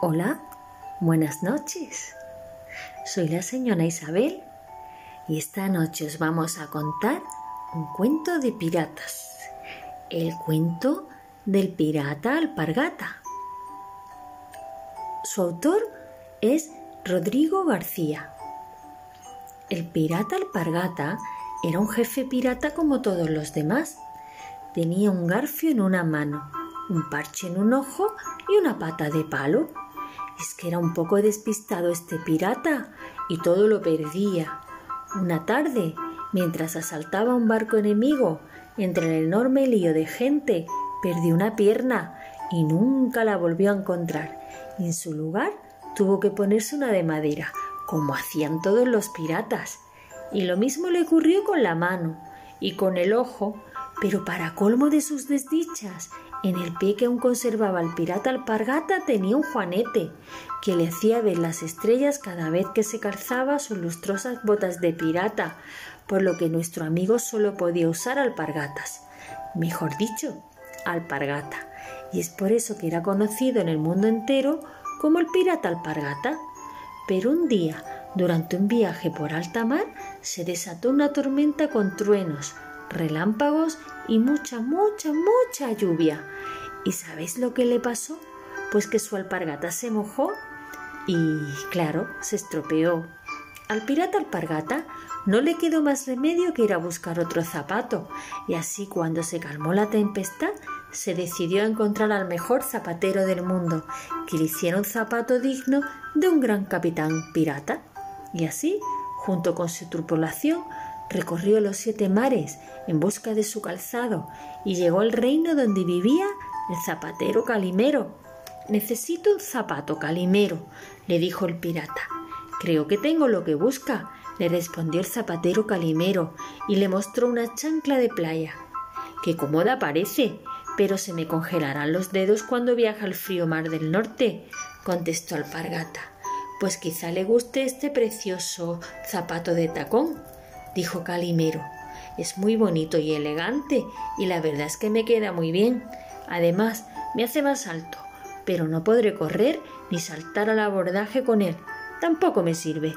Hola, buenas noches. Soy la señora Isabel y esta noche os vamos a contar un cuento de piratas. El cuento del pirata alpargata. Su autor es Rodrigo García. El pirata alpargata era un jefe pirata como todos los demás. Tenía un garfio en una mano, un parche en un ojo y una pata de palo. Es que era un poco despistado este pirata y todo lo perdía. Una tarde, mientras asaltaba un barco enemigo entre el enorme lío de gente, perdió una pierna y nunca la volvió a encontrar. en su lugar tuvo que ponerse una de madera, como hacían todos los piratas. Y lo mismo le ocurrió con la mano y con el ojo, pero para colmo de sus desdichas, en el pie que aún conservaba el pirata alpargata tenía un juanete, que le hacía ver las estrellas cada vez que se calzaba sus lustrosas botas de pirata, por lo que nuestro amigo solo podía usar alpargatas. Mejor dicho, alpargata. Y es por eso que era conocido en el mundo entero como el pirata alpargata. Pero un día, durante un viaje por alta mar, se desató una tormenta con truenos, relámpagos y mucha, mucha, mucha lluvia. ¿Y sabéis lo que le pasó? Pues que su alpargata se mojó y, claro, se estropeó. Al pirata alpargata no le quedó más remedio que ir a buscar otro zapato, y así cuando se calmó la tempestad, se decidió a encontrar al mejor zapatero del mundo, que le hiciera un zapato digno de un gran capitán pirata. Y así, junto con su tripulación, recorrió los siete mares en busca de su calzado y llegó al reino donde vivía el zapatero Calimero. Necesito un zapato, Calimero, le dijo el pirata. Creo que tengo lo que busca, le respondió el zapatero Calimero y le mostró una chancla de playa. Qué cómoda parece, pero se me congelarán los dedos cuando viaja al frío mar del norte, contestó Alpargata. Pues quizá le guste este precioso zapato de tacón dijo Calimero. Es muy bonito y elegante, y la verdad es que me queda muy bien. Además, me hace más alto, pero no podré correr ni saltar al abordaje con él. Tampoco me sirve.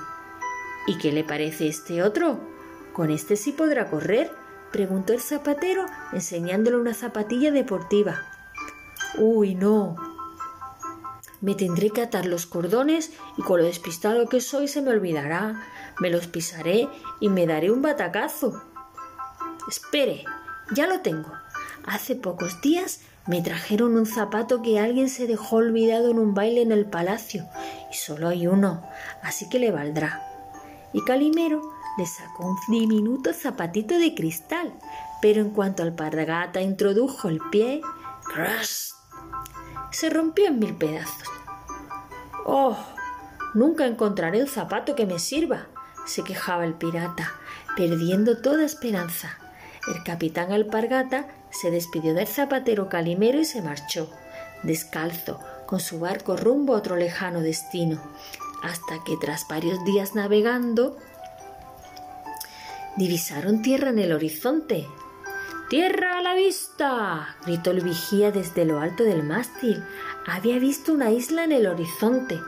¿Y qué le parece este otro? ¿Con este sí podrá correr? preguntó el zapatero, enseñándole una zapatilla deportiva. Uy, no. Me tendré que atar los cordones y con lo despistado que soy se me olvidará me los pisaré y me daré un batacazo. Espere, ya lo tengo. Hace pocos días me trajeron un zapato que alguien se dejó olvidado en un baile en el palacio, y solo hay uno, así que le valdrá. Y Calimero le sacó un diminuto zapatito de cristal, pero en cuanto al pargata introdujo el pie, ¡crash! Se rompió en mil pedazos. ¡Oh! Nunca encontraré un zapato que me sirva, se quejaba el pirata, perdiendo toda esperanza. El capitán Alpargata se despidió del zapatero Calimero y se marchó, descalzo, con su barco rumbo a otro lejano destino, hasta que tras varios días navegando, divisaron tierra en el horizonte. ¡Tierra a la vista! gritó el vigía desde lo alto del mástil. Había visto una isla en el horizonte.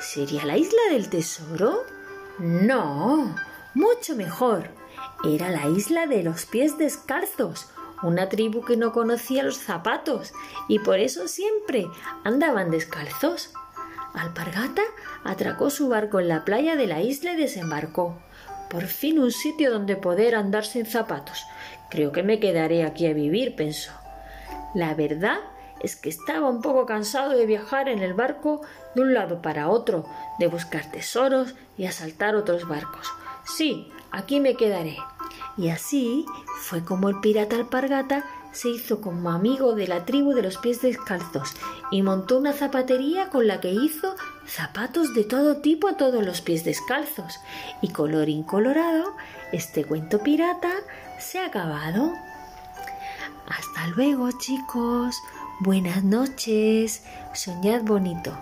¿Sería la isla del tesoro? No, mucho mejor. Era la isla de los pies descalzos, una tribu que no conocía los zapatos y por eso siempre andaban descalzos. Alpargata atracó su barco en la playa de la isla y desembarcó. Por fin un sitio donde poder andar sin zapatos. Creo que me quedaré aquí a vivir, pensó. La verdad es que estaba un poco cansado de viajar en el barco de un lado para otro, de buscar tesoros y asaltar otros barcos. Sí, aquí me quedaré. Y así fue como el pirata alpargata se hizo como amigo de la tribu de los pies descalzos y montó una zapatería con la que hizo zapatos de todo tipo a todos los pies descalzos. Y color incolorado, este cuento pirata se ha acabado. Hasta luego chicos. Buenas noches. Soñad bonito.